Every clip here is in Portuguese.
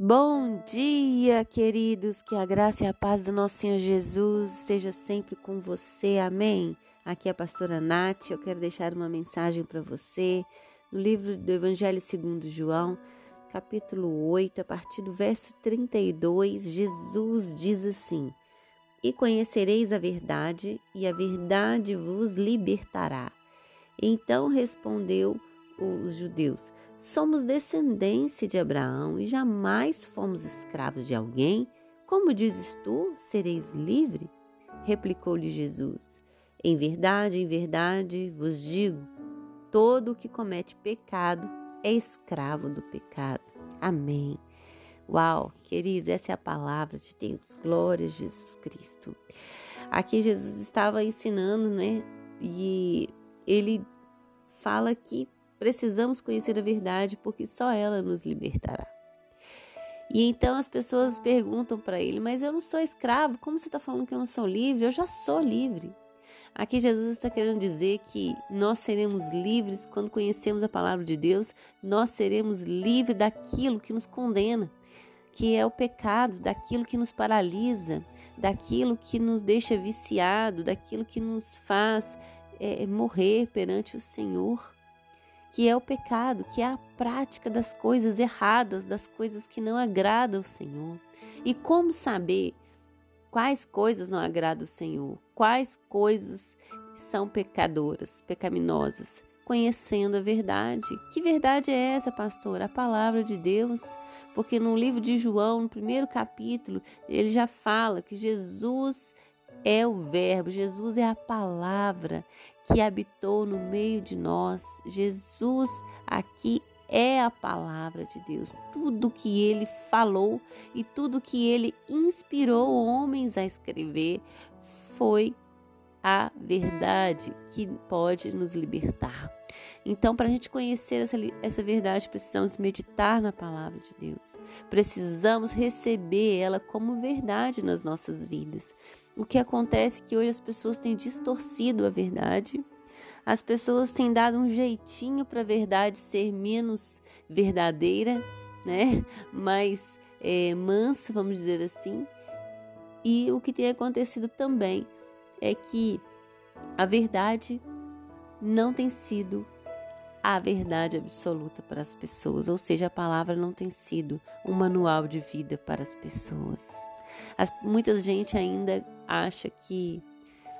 Bom dia, queridos. Que a graça e a paz do nosso Senhor Jesus esteja sempre com você. Amém. Aqui é a pastora Nath. Eu quero deixar uma mensagem para você no livro do Evangelho segundo João, capítulo 8, a partir do verso 32. Jesus diz assim: E conhecereis a verdade, e a verdade vos libertará. Então respondeu os judeus: Somos descendência de Abraão e jamais fomos escravos de alguém. Como dizes tu, sereis livre? Replicou-lhe Jesus: Em verdade, em verdade vos digo: todo o que comete pecado é escravo do pecado. Amém. Uau, queridos, essa é a palavra de Deus. Glória a Jesus Cristo. Aqui Jesus estava ensinando, né? E ele fala que Precisamos conhecer a verdade porque só ela nos libertará. E então as pessoas perguntam para ele: Mas eu não sou escravo, como você está falando que eu não sou livre? Eu já sou livre. Aqui Jesus está querendo dizer que nós seremos livres quando conhecemos a palavra de Deus, nós seremos livres daquilo que nos condena, que é o pecado, daquilo que nos paralisa, daquilo que nos deixa viciado, daquilo que nos faz é, morrer perante o Senhor que é o pecado, que é a prática das coisas erradas, das coisas que não agradam o Senhor. E como saber quais coisas não agradam o Senhor? Quais coisas são pecadoras, pecaminosas? Conhecendo a verdade. Que verdade é essa, pastor? A palavra de Deus. Porque no livro de João, no primeiro capítulo, ele já fala que Jesus é o Verbo, Jesus é a palavra que habitou no meio de nós. Jesus aqui é a palavra de Deus. Tudo que ele falou e tudo que ele inspirou homens a escrever foi a verdade que pode nos libertar. Então, para a gente conhecer essa, essa verdade, precisamos meditar na palavra de Deus. Precisamos receber ela como verdade nas nossas vidas. O que acontece é que hoje as pessoas têm distorcido a verdade. As pessoas têm dado um jeitinho para a verdade ser menos verdadeira, né? Mais é, mansa, vamos dizer assim. E o que tem acontecido também é que a verdade não tem sido a verdade absoluta para as pessoas, ou seja, a palavra não tem sido um manual de vida para as pessoas. As, muita gente ainda acha que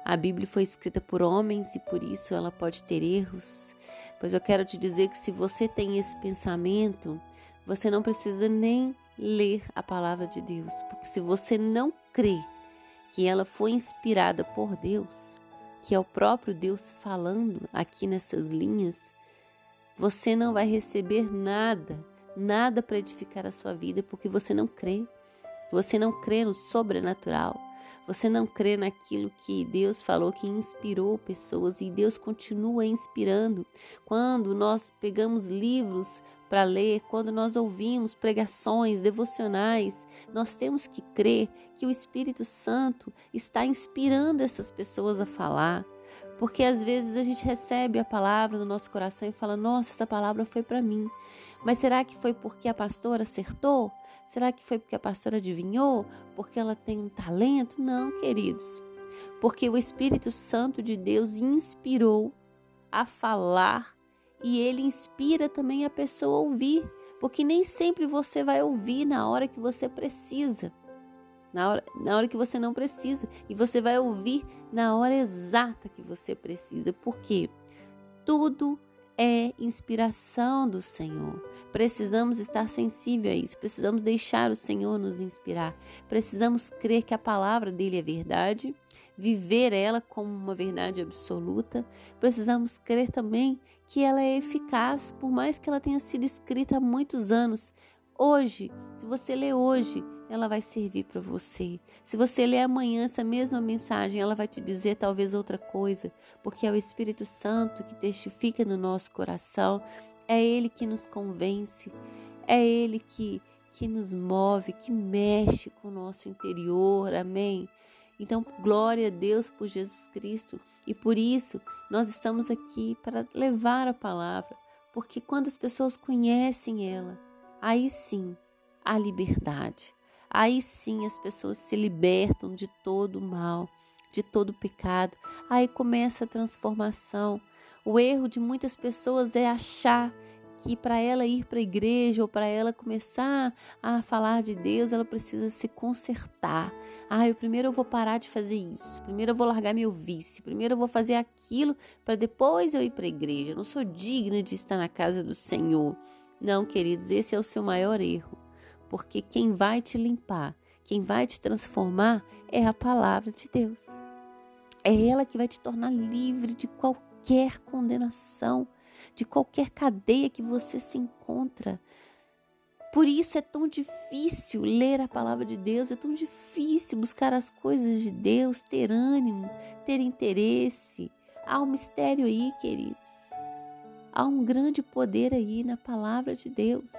a Bíblia foi escrita por homens e por isso ela pode ter erros. Pois eu quero te dizer que se você tem esse pensamento, você não precisa nem ler a palavra de Deus, porque se você não crê que ela foi inspirada por Deus, que é o próprio Deus falando aqui nessas linhas, você não vai receber nada, nada para edificar a sua vida, porque você não crê. Você não crê no sobrenatural. Você não crê naquilo que Deus falou que inspirou pessoas e Deus continua inspirando. Quando nós pegamos livros para ler, quando nós ouvimos pregações devocionais, nós temos que crer que o Espírito Santo está inspirando essas pessoas a falar. Porque às vezes a gente recebe a palavra no nosso coração e fala: Nossa, essa palavra foi para mim. Mas será que foi porque a pastora acertou? Será que foi porque a pastora adivinhou? Porque ela tem um talento? Não, queridos. Porque o Espírito Santo de Deus inspirou a falar e ele inspira também a pessoa a ouvir. Porque nem sempre você vai ouvir na hora que você precisa na hora, na hora que você não precisa. E você vai ouvir na hora exata que você precisa. Porque tudo é inspiração do Senhor. Precisamos estar sensível a isso, precisamos deixar o Senhor nos inspirar. Precisamos crer que a palavra dele é verdade, viver ela como uma verdade absoluta. Precisamos crer também que ela é eficaz, por mais que ela tenha sido escrita há muitos anos. Hoje, se você lê hoje, ela vai servir para você. Se você ler amanhã essa mesma mensagem, ela vai te dizer talvez outra coisa, porque é o Espírito Santo que testifica no nosso coração, é Ele que nos convence, é Ele que, que nos move, que mexe com o nosso interior, amém? Então, glória a Deus por Jesus Cristo e por isso nós estamos aqui para levar a palavra, porque quando as pessoas conhecem ela, aí sim a liberdade. Aí sim as pessoas se libertam de todo o mal, de todo o pecado. Aí começa a transformação. O erro de muitas pessoas é achar que para ela ir para a igreja ou para ela começar a falar de Deus, ela precisa se consertar. Ah, eu primeiro eu vou parar de fazer isso, primeiro eu vou largar meu vício, primeiro eu vou fazer aquilo para depois eu ir para a igreja. Eu não sou digna de estar na casa do Senhor. Não, queridos, esse é o seu maior erro, porque quem vai te limpar, quem vai te transformar é a palavra de Deus. É ela que vai te tornar livre de qualquer condenação de qualquer cadeia que você se encontra. Por isso é tão difícil ler a palavra de Deus, é tão difícil buscar as coisas de Deus, ter ânimo, ter interesse. Há um mistério aí, queridos. Há um grande poder aí na palavra de Deus.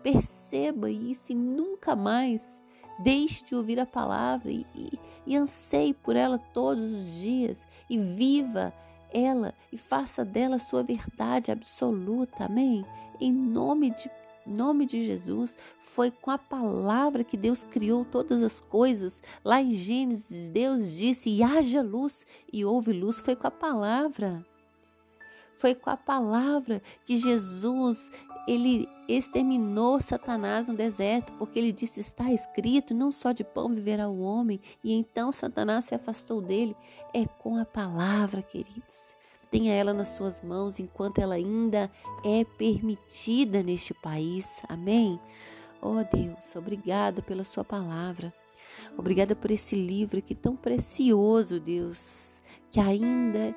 Perceba isso e nunca mais deixe de ouvir a palavra e, e, e anseie por ela todos os dias e viva ela e faça dela sua verdade absoluta. Amém? Em nome de nome de Jesus, foi com a palavra que Deus criou todas as coisas. Lá em Gênesis, Deus disse: e haja luz, e houve luz. Foi com a palavra. Foi com a palavra que Jesus ele exterminou Satanás no deserto, porque ele disse: está escrito, não só de pão viverá o homem. E então Satanás se afastou dele. É com a palavra, queridos. Tenha ela nas suas mãos enquanto ela ainda é permitida neste país. Amém? Oh Deus, obrigada pela sua palavra. Obrigada por esse livro que tão precioso, Deus, que ainda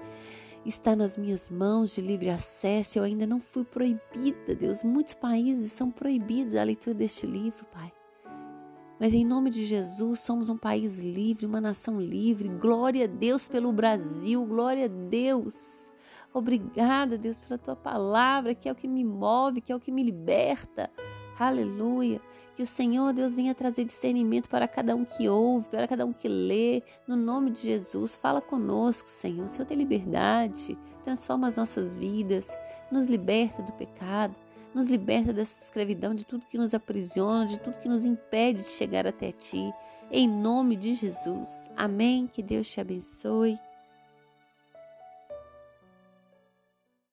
está nas minhas mãos de livre acesso. Eu ainda não fui proibida, Deus. Muitos países são proibidos a leitura deste livro, Pai. Mas em nome de Jesus, somos um país livre, uma nação livre. Glória a Deus pelo Brasil, glória a Deus. Obrigada, Deus, pela tua palavra, que é o que me move, que é o que me liberta. Aleluia. Que o Senhor, Deus, venha trazer discernimento para cada um que ouve, para cada um que lê. No nome de Jesus, fala conosco, Senhor. O Senhor tem liberdade, transforma as nossas vidas, nos liberta do pecado, nos liberta dessa escravidão, de tudo que nos aprisiona, de tudo que nos impede de chegar até Ti. Em nome de Jesus. Amém. Que Deus te abençoe.